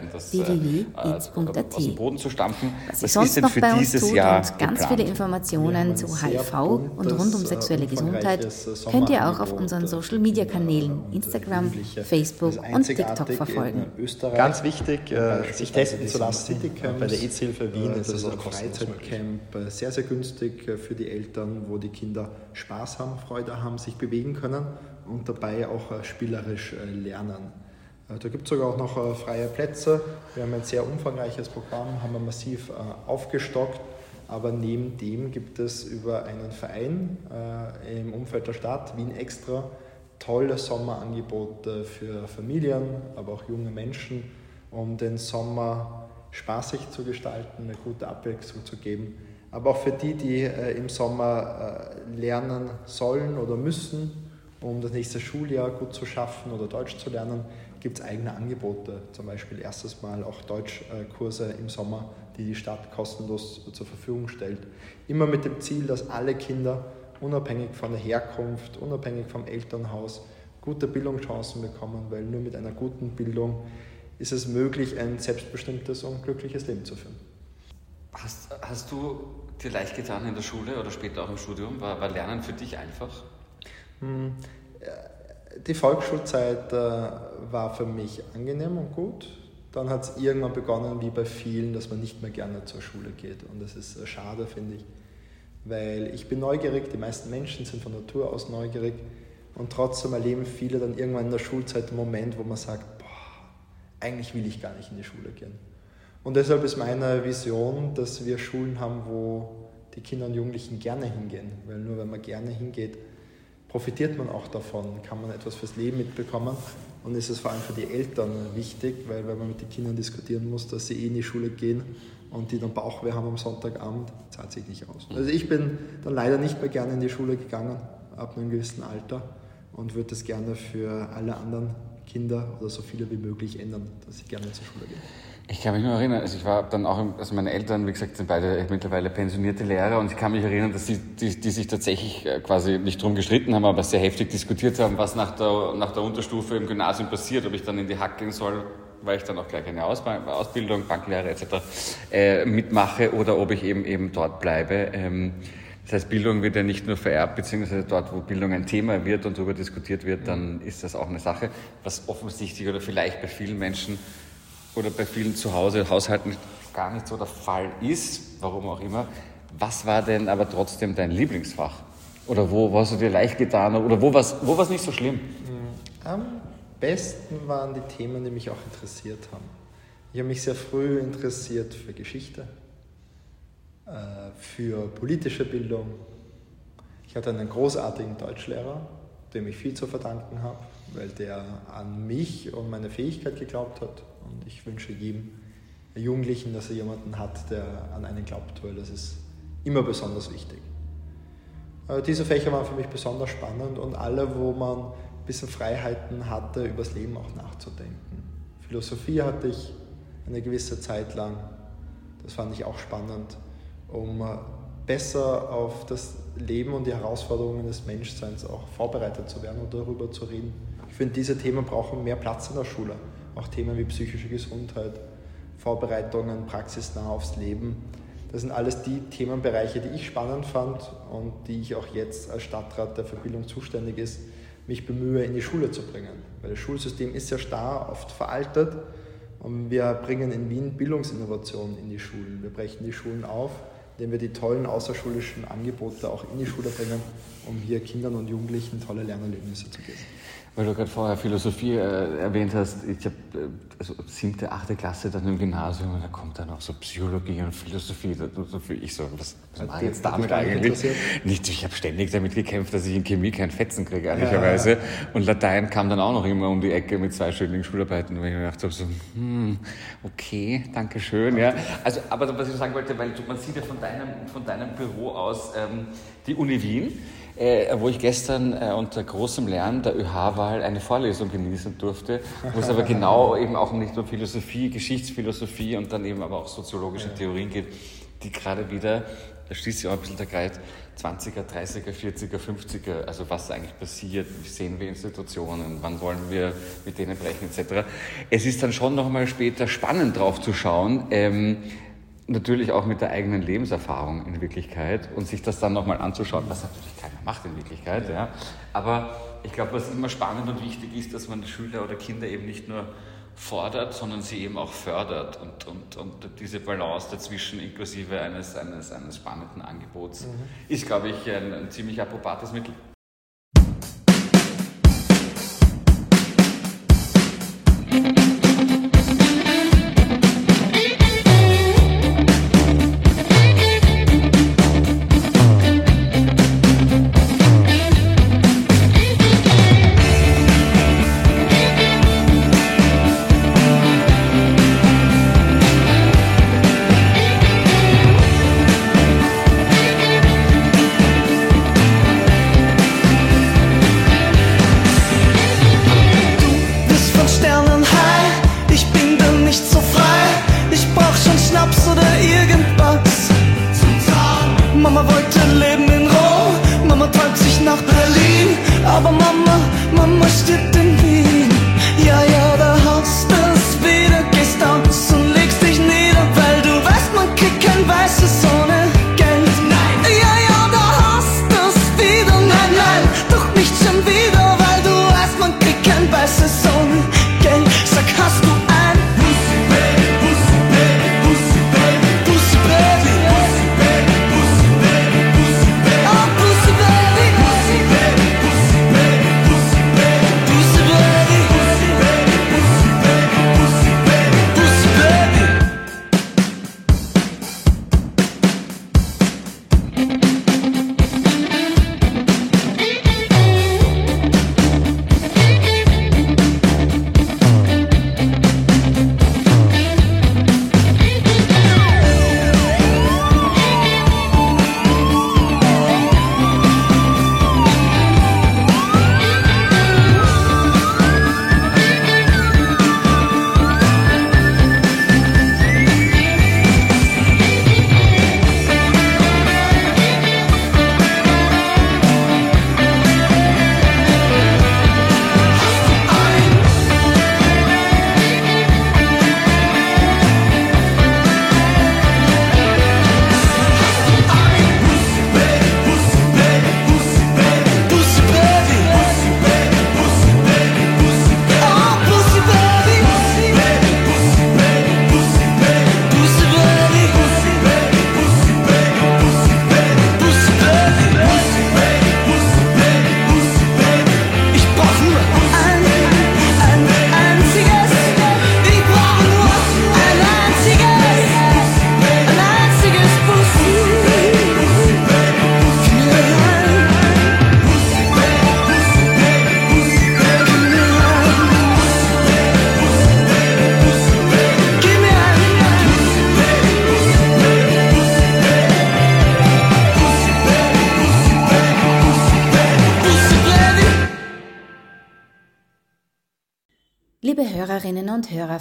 stampfen. Was ist denn für dieses Jahr geplant? Viele Informationen zu HIV und rund um sexuelle Gesundheit könnt ihr auch auf unseren Social Media Kanälen und, äh, Instagram. Facebook und TikTok verfolgen. Ganz wichtig, äh, sich testen zu lassen. Bei der AIDS-Hilfe Wien Äh, ist das es auch kostenlos. Freizeitcamp, äh, sehr, sehr günstig für die Eltern, wo die Kinder Spaß haben, Freude haben, sich bewegen können und dabei auch spielerisch lernen. Da gibt es sogar auch noch freie Plätze. Wir haben ein sehr umfangreiches Programm, haben wir massiv aufgestockt. Aber neben dem gibt es über einen Verein äh, im Umfeld der Stadt, Wien Extra, tolle Sommerangebote für Familien, aber auch junge Menschen, um den Sommer spaßig zu gestalten, eine gute Abwechslung zu geben. Aber auch für die, die äh, im Sommer äh, lernen sollen oder müssen, um das nächste Schuljahr gut zu schaffen oder Deutsch zu lernen, gibt es eigene Angebote. Zum Beispiel erstes Mal auch Deutschkurse im Sommer, die die Stadt kostenlos zur Verfügung stellt. Immer mit dem Ziel, dass alle Kinder unabhängig von der Herkunft, unabhängig vom Elternhaus, gute Bildungschancen bekommen, weil nur mit einer guten Bildung ist es möglich, ein selbstbestimmtes und glückliches Leben zu führen. Hast, hast du dir leicht getan in der Schule oder später auch im Studium? War, war Lernen für dich einfach? Hm, äh, Die Volksschulzeit äh, war für mich angenehm und gut. Dann hat es irgendwann begonnen, wie bei vielen, dass man nicht mehr gerne zur Schule geht. Und das ist äh, schade, finde ich. Weil ich bin neugierig, die meisten Menschen sind von Natur aus neugierig. Und trotzdem erleben viele dann irgendwann in der Schulzeit einen Moment, wo man sagt, boah, eigentlich will ich gar nicht in die Schule gehen. Und deshalb ist meine Vision, dass wir Schulen haben, wo die Kinder und Jugendlichen gerne hingehen. Weil nur wenn man gerne hingeht, profitiert man auch davon, kann man etwas fürs Leben mitbekommen. Und ist es vor allem für die Eltern wichtig, weil wenn man mit den Kindern diskutieren muss, dass sie eh in die Schule gehen und die dann Bauchweh haben am Sonntagabend, zahlt sich nicht aus. Also ich bin dann leider nicht mehr gerne in die Schule gegangen, ab einem gewissen Alter und würde das gerne für alle anderen Kinder oder so viele wie möglich ändern, dass sie gerne zur Schule gehen. Ich kann mich nur erinnern, also ich war dann auch, im- also meine Eltern, wie gesagt, sind beide mittlerweile pensionierte Lehrer und ich kann mich erinnern, dass die, die, die sich tatsächlich äh, quasi nicht drum gestritten haben, aber sehr heftig diskutiert haben, was nach der, nach der Unterstufe im Gymnasium passiert, ob ich dann in die Hack gehen soll, weil ich dann auch gleich eine Ausbildung, Banklehre etc. Äh, mitmache oder ob ich eben eben dort bleibe. Ähm, das heißt, Bildung wird ja nicht nur vererbt, beziehungsweise dort, wo Bildung ein Thema wird und darüber diskutiert wird, dann ist das auch eine Sache, was offensichtlich oder vielleicht bei vielen Menschen oder bei vielen zu Hause, Haushalten gar nicht so der Fall ist, warum auch immer. Was war denn aber trotzdem dein Lieblingsfach? Oder wo, hast du dir leicht getan? Oder wo war es wo war's nicht so schlimm? Am besten waren die Themen, die mich auch interessiert haben. Ich habe mich sehr früh interessiert für Geschichte, äh, für politische Bildung. Ich hatte einen großartigen Deutschlehrer, dem ich viel zu verdanken habe, weil der an mich und meine Fähigkeit geglaubt hat. Und ich wünsche jedem Jugendlichen, dass er jemanden hat, der an einen glaubt, weil das ist immer besonders wichtig. Äh, Diese Fächer waren für mich besonders spannend und alle, wo man ein bisschen Freiheiten hatte, übers Leben auch nachzudenken. Philosophie hatte ich eine gewisse Zeit lang. Das fand ich auch spannend, um äh, besser auf das Leben und die Herausforderungen des Menschseins auch vorbereitet zu werden und darüber zu reden. Ich finde, diese Themen brauchen mehr Platz in der Schule. Auch Themen wie psychische Gesundheit, Vorbereitungen, praxisnah aufs Leben. Das sind alles die Themenbereiche, die ich spannend fand und die ich auch jetzt als Stadtrat, der für Bildung zuständig ist, mich bemühe, in die Schule zu bringen. Weil das Schulsystem ist sehr starr, oft veraltet und wir bringen in Wien Bildungsinnovationen in die Schulen. Wir brechen die Schulen auf, indem wir die tollen außerschulischen Angebote auch in die Schule bringen, um hier Kindern und Jugendlichen tolle Lernerlebnisse zu geben. Weil du gerade vorher Philosophie äh, erwähnt hast, ich habe äh, also siebte, achte Klasse dann im Gymnasium und da kommt dann auch so Psychologie und Philosophie. Da, so für ich so, was, was mache ich jetzt damit eigentlich? Nicht, ich habe ständig damit gekämpft, dass ich in Chemie keinen Fetzen kriege, ehrlicherweise. Und Latein kam dann auch noch immer um die Ecke mit zweistelligen Schularbeiten, wo ich mir gedacht habe, so, hm, okay, danke schön. Ja. Also, aber was ich sagen wollte, weil man sieht ja von deinem, von deinem Büro aus ähm, die Uni Wien äh, wo ich gestern äh, unter großem Lärm der ÖH-Wahl eine Vorlesung genießen durfte, wo es aber genau eben auch nicht nur Philosophie, Geschichtsphilosophie und dann eben aber auch soziologische Theorien geht, die gerade wieder, da schließt sich auch ein bisschen der Kreis, 20er, 30er, 40er, 50er, also was eigentlich passiert, wie sehen wir Institutionen, wann wollen wir mit denen brechen etc. Es ist dann schon nochmal später spannend drauf zu schauen, ähm, natürlich auch mit der eigenen Lebenserfahrung in Wirklichkeit und sich das dann nochmal anzuschauen, was natürlich keiner macht in Wirklichkeit. Ja. Aber ich glaube, was immer spannend und wichtig ist, dass man die Schüler oder Kinder eben nicht nur fordert, sondern sie eben auch fördert und, und, und diese Balance dazwischen inklusive eines, eines, eines spannenden Angebots ist, glaube ich, ein, ein ziemlich approbates Mittel.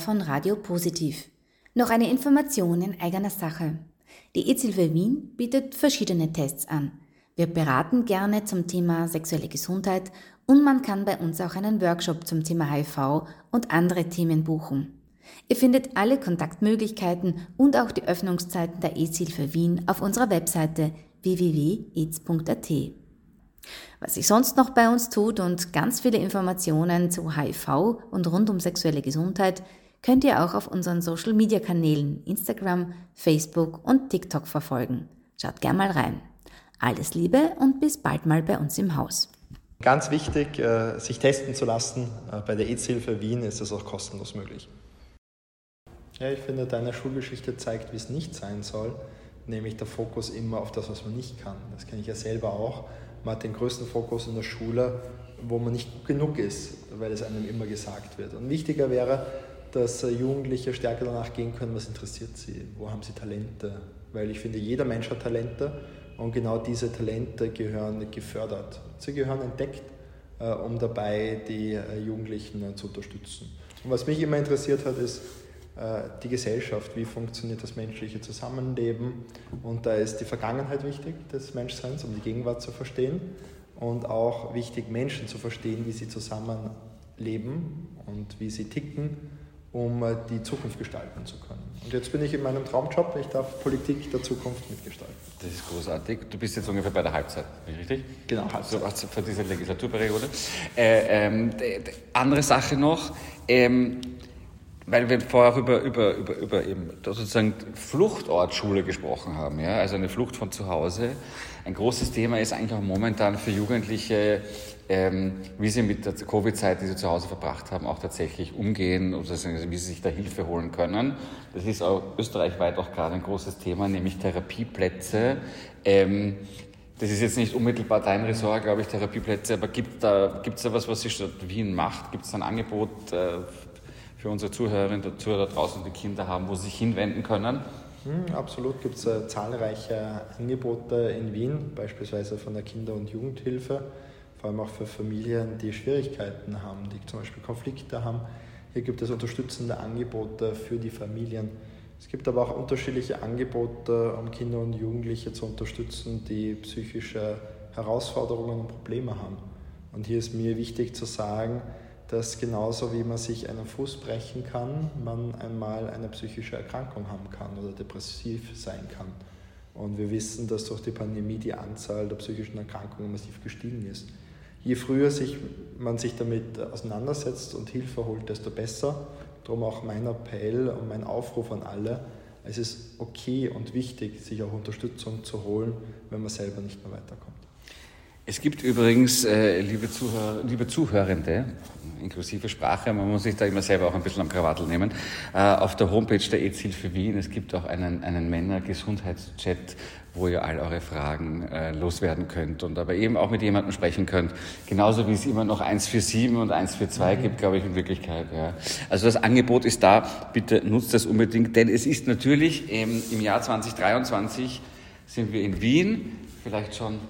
Von Radio Positiv, noch eine Information in eigener Sache. Die EZ-Hilfe Wien bietet verschiedene Tests an. Wir beraten gerne zum Thema sexuelle Gesundheit und man kann bei uns auch einen Workshop zum Thema HIV und andere Themen buchen. Ihr findet alle Kontaktmöglichkeiten und auch die Öffnungszeiten der EZ-Hilfe Wien auf unserer Webseite www.ez.at. Was sich sonst noch bei uns tut und ganz viele Informationen zu HIV und rund um sexuelle Gesundheit könnt ihr auch auf unseren Social Media Kanälen Instagram, Facebook und TikTok verfolgen. Schaut gern mal rein. Alles Liebe und bis bald mal bei uns im Haus. Ganz wichtig, äh, sich testen zu lassen. Äh, Bei der AIDS-Hilfe Wien ist das auch kostenlos möglich. Ja, ich finde, deine Schulgeschichte zeigt, wie es nicht sein soll, nämlich der Fokus immer auf das, was man nicht kann. Das kenne ich ja selber auch. Man hat den größten Fokus in der Schule, wo man nicht gut genug ist, weil es einem immer gesagt wird. Und wichtiger wäre, dass äh, Jugendliche stärker danach gehen können, was interessiert sie, wo haben sie Talente. Weil ich finde, jeder Mensch hat Talente und genau diese Talente gehören gefördert. Sie gehören entdeckt, äh, um dabei die äh, Jugendlichen zu unterstützen. Und was mich immer interessiert hat, ist die Gesellschaft, wie funktioniert das menschliche Zusammenleben. Und da ist die Vergangenheit wichtig des Menschseins, um die Gegenwart zu verstehen. Und auch wichtig, Menschen zu verstehen, wie sie zusammenleben und wie sie ticken, um äh, die Zukunft gestalten zu können. Und jetzt bin ich in meinem Traumjob, ich darf Politik der Zukunft mitgestalten. Das ist großartig. Du bist jetzt ungefähr bei der Halbzeit, richtig? Genau, So, also für diese Legislaturperiode. Äh, ähm, andere Sache noch, ähm, weil wir vorher über, über, über, über eben sozusagen Fluchtortschule gesprochen haben, ja? also eine Flucht von zu Hause. Ein großes Thema ist eigentlich auch momentan für Jugendliche, ähm, wie sie mit der Covid-Zeit, die sie zu Hause verbracht haben, auch tatsächlich umgehen oder sozusagen, wie sie sich da Hilfe holen können. Das ist auch österreichweit auch gerade ein großes Thema, nämlich Therapieplätze. Ähm, das ist jetzt nicht unmittelbar dein Ressort, glaube ich, Therapieplätze, aber gibt da, gibt's da was, was die Stadt Wien macht? Gibt es ein Angebot äh, für unsere Zuhörerinnen und Zuhörer da draußen, die Kinder haben, wo sie sich hinwenden können? Hm, absolut gibt es äh, zahlreiche Angebote in Wien, beispielsweise von der Kinder- und Jugendhilfe, vor allem auch für Familien, die Schwierigkeiten haben, die zum Beispiel Konflikte haben. Hier gibt es unterstützende Angebote für die Familien. Es gibt aber auch unterschiedliche Angebote, um Kinder und Jugendliche zu unterstützen, die psychische Herausforderungen und Probleme haben. Und hier ist mir wichtig zu sagen, dass genauso wie man sich einen Fuß brechen kann, man einmal eine psychische Erkrankung haben kann oder depressiv sein kann. Und wir wissen, dass durch die Pandemie die Anzahl der psychischen Erkrankungen massiv gestiegen ist. Je früher sich, man sich damit auseinandersetzt und Hilfe holt, desto besser. Darum auch mein Appell und mein Aufruf an alle. Es ist okay und wichtig, sich auch Unterstützung zu holen, wenn man selber nicht mehr weiterkommt. Es gibt übrigens, äh, liebe, Zuhörer, liebe Zuhörende, inklusive Sprache, man muss sich da immer selber auch ein bisschen am Krawattel nehmen, äh, auf der Homepage der AIDS-Hilfe Wien, es gibt auch einen, einen Männer-Gesundheitschat, wo ihr all eure Fragen äh, loswerden könnt und aber eben auch mit jemandem sprechen könnt. Genauso wie es immer noch 147 und 142 gibt, glaube ich, in Wirklichkeit. Ja. Also das Angebot ist da, bitte nutzt das unbedingt, denn es ist natürlich ähm, im Jahr 2023 sind wir in Wien, vielleicht schon ein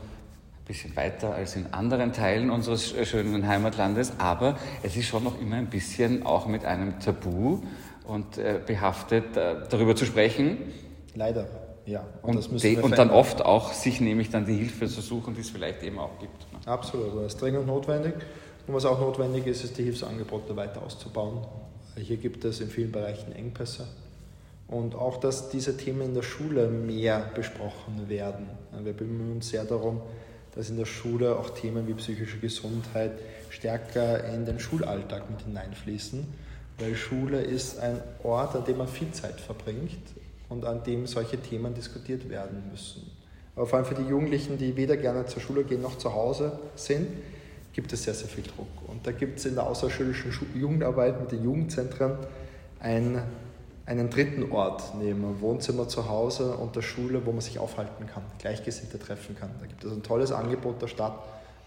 bisschen weiter als in anderen Teilen unseres sch- schönen Heimatlandes, aber es ist schon noch immer ein bisschen auch mit einem Tabu und äh, behaftet, äh, darüber zu sprechen Leider, ja. und, die, wir und dann oft auch sich nämlich dann die Hilfe zu suchen, die es vielleicht eben auch gibt. ne? Absolut, das ist dringend notwendig. Und was auch notwendig ist, ist die Hilfsangebote weiter auszubauen. Hier gibt es in vielen Bereichen Engpässe. Und auch, dass diese Themen in der Schule mehr besprochen werden. Wir bemühen uns sehr darum, dass in der Schule auch Themen wie psychische Gesundheit stärker in den Schulalltag mit hineinfließen. Weil Schule ist ein Ort, an dem man viel Zeit verbringt und an dem solche Themen diskutiert werden müssen. Aber vor allem für die Jugendlichen, die weder gerne zur Schule gehen noch zu Hause sind, gibt es sehr, sehr viel Druck. Und da gibt es in der außerschulischen Schu- Jugendarbeit mit den Jugendzentren ein, einen dritten Ort neben Wohnzimmer zu Hause und der Schule, wo man sich aufhalten kann, Gleichgesinnte treffen kann. Da gibt es ein tolles Angebot der Stadt,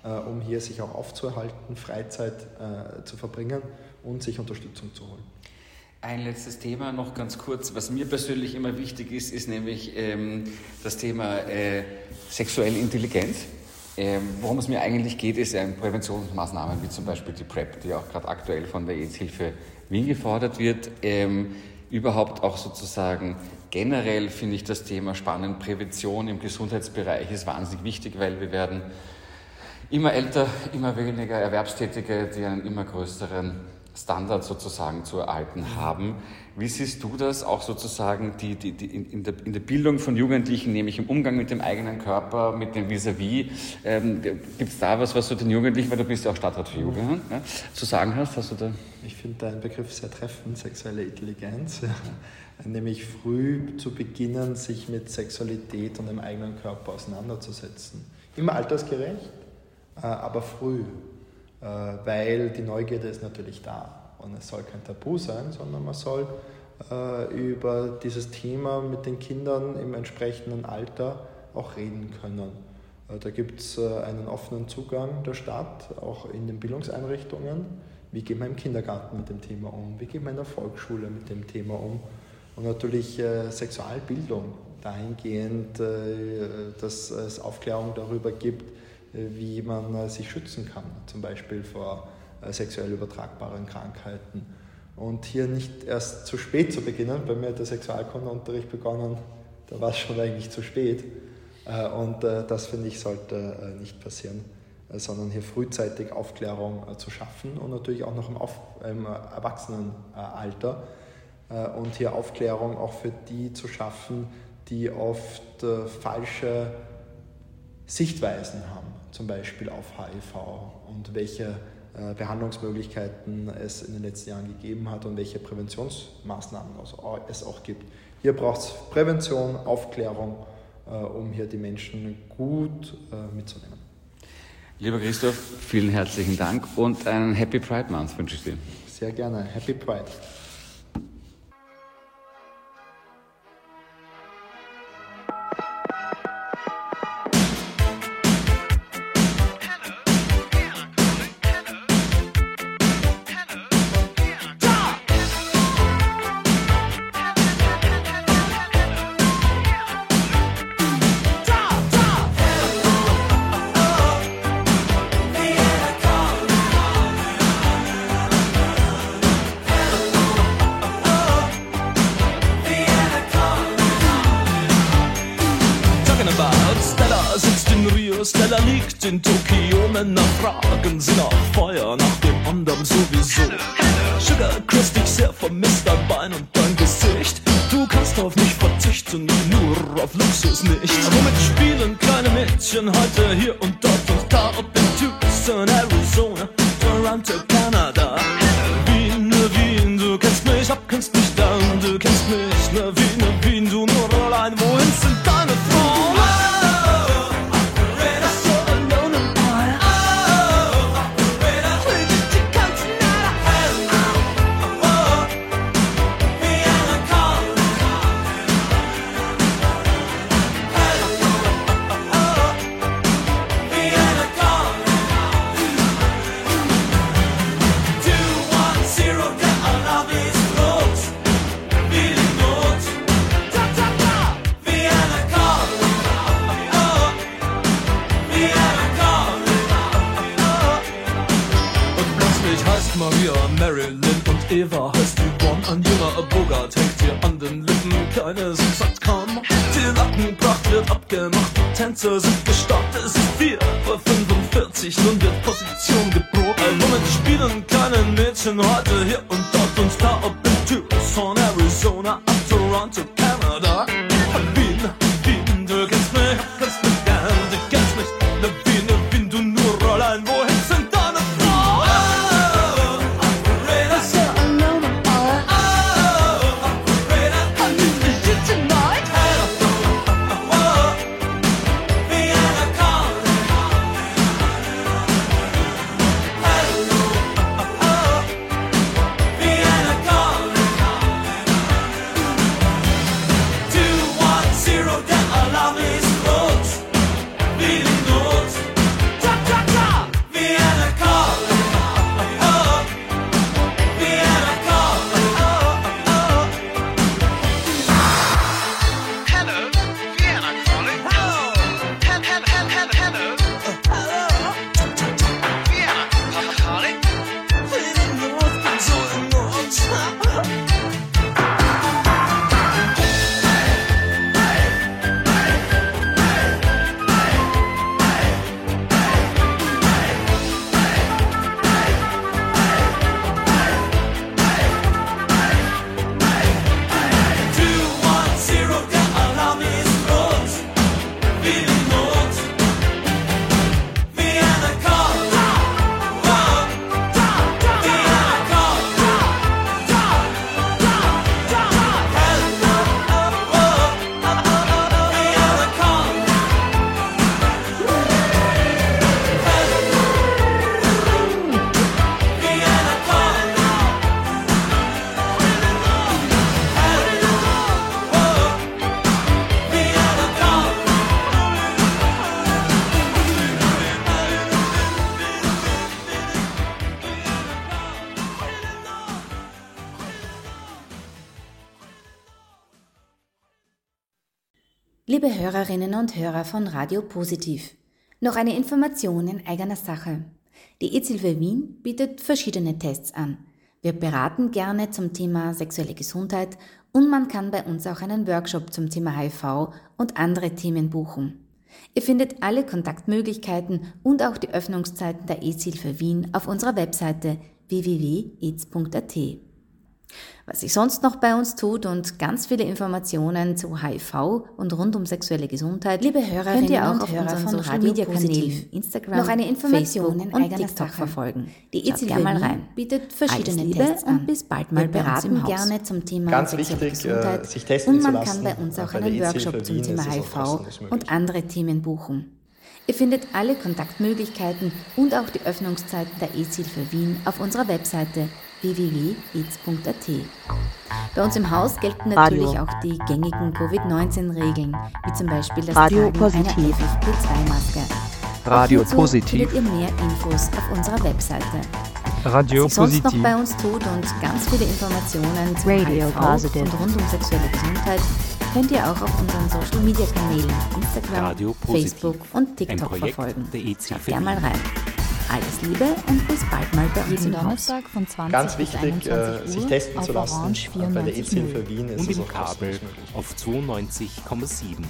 äh, um hier sich auch aufzuhalten, Freizeit äh, zu verbringen und sich Unterstützung zu holen. Ein letztes Thema noch ganz kurz, was mir persönlich immer wichtig ist, ist nämlich ähm, das Thema äh, sexuelle Intelligenz. Ähm, worum es mir eigentlich geht, ist ähm, Präventionsmaßnahmen, wie zum Beispiel die PrEP, die auch gerade aktuell von der AIDS-Hilfe Wien gefordert wird. Ähm, überhaupt auch sozusagen generell finde ich das Thema spannend. Prävention im Gesundheitsbereich ist wahnsinnig wichtig, weil wir werden immer älter, immer weniger Erwerbstätige, die einen immer größeren Standard sozusagen zu erhalten haben. Wie siehst du das auch sozusagen die, die, die in, in, der, in der Bildung von Jugendlichen, nämlich im Umgang mit dem eigenen Körper, mit dem Vis-à-vis? Ähm, Gibt es da was, was du den Jugendlichen, weil du bist ja auch Stadtrat für Jugend, ja, zu sagen hast? Hast du da? Ich finde deinen Begriff sehr treffend, sexuelle Intelligenz. Nämlich früh zu beginnen, sich mit Sexualität und dem eigenen Körper auseinanderzusetzen. Immer altersgerecht, äh, aber früh, weil die Neugierde ist natürlich da. Und es soll kein Tabu sein, sondern man soll äh, über dieses Thema mit den Kindern im entsprechenden Alter auch reden können. Äh, da gibt es äh, einen offenen Zugang der Stadt, auch in den Bildungseinrichtungen. Wie geht man im Kindergarten mit dem Thema um? Wie geht man in der Volksschule mit dem Thema um? Und natürlich äh, Sexualbildung dahingehend, äh, dass es Aufklärung darüber gibt, äh, wie man äh, sich schützen kann, zum Beispiel vor äh, sexuell übertragbaren Krankheiten. Und hier nicht erst zu spät zu beginnen. Bei mir hat der Sexualkundeunterricht begonnen, da war es schon eigentlich zu spät. Äh, Und äh, das finde ich sollte äh, nicht passieren, äh, sondern hier frühzeitig Aufklärung äh, zu schaffen und natürlich auch noch im, Auf im äh, Erwachsenenalter. Äh, Und hier Aufklärung auch für die zu schaffen, die oft äh, falsche Sichtweisen haben, zum Beispiel auf HIV und welche äh, Behandlungsmöglichkeiten es in den letzten Jahren gegeben hat und welche Präventionsmaßnahmen es auch gibt. Hier braucht es Prävention, Aufklärung, äh, um hier die Menschen gut äh, mitzunehmen. Lieber Christoph, vielen herzlichen Dank und einen Happy Pride Month wünsche ich dir. Sehr gerne. Happy Pride. Stella liegt in Tokio. Männer fragen sie nach Feuer, nach dem anderen sowieso. Sugar Chris dich sehr vermisst, dein Bein und dein Gesicht. Du kannst auf mich verzichten, nur auf Luxus nicht. Womit spielen kleine Mädchen heute hier und Liebe Hörerinnen und Hörer von Radio Positiv, noch eine Information in eigener Sache. Die EZ-Hilfe Wien bietet verschiedene Tests an. Wir beraten gerne zum Thema sexuelle Gesundheit und man kann bei uns auch einen Workshop zum Thema HIV und andere Themen buchen. Ihr findet alle Kontaktmöglichkeiten und auch die Öffnungszeiten der EZ-Hilfe Wien auf unserer Webseite www.aids.at. Was sich sonst noch bei uns tut und ganz viele Informationen zu HIV und rund um sexuelle Gesundheit, liebe Hörerinnen könnt ihr auch auf Hörer unseren Social Media Kanälen Instagram, noch eine Information in und TikTok Sache. verfolgen. Die EZB mal rein bietet verschiedene Liebe Tests an. und bis bald mal Wir beraten gerne zum Thema Ganz sexuelle wichtig, Gesundheit äh, sich testen und man kann bei uns auch einen EZ-Hilfe Workshop zum Thema HIV und andere Themen buchen. Ihr findet alle Kontaktmöglichkeiten und auch die Öffnungszeiten der EZ-Hilfe Wien auf unserer Webseite www.aids.at. Bei uns im Haus gelten natürlich Radio. auch die gängigen Covid-19-Regeln, wie zum Beispiel das Radio Tragen Positiv. einer FFP2-Maske. Radio Positiv. findet ihr mehr Infos auf unserer Webseite. Radio Was sich sonst noch Positiv. bei uns tut und ganz viele Informationen zu Radio HIV Positive. und rund um sexuelle Gesundheit könnt ihr auch auf unseren Social Media Kanälen Instagram, Radio Positiv. Facebook und TikTok verfolgen. EZ Schaut gerne mal rein. Alles Liebe und bis bald mal bei uns Jeden im Haus. Donnerstag von 20 Ganz bis wichtig, 21 äh, Uhr sich testen zu lassen. Orange Bei der 94.0. EZ-Hilfe Wien ist Und es im Kabel auf 92,7.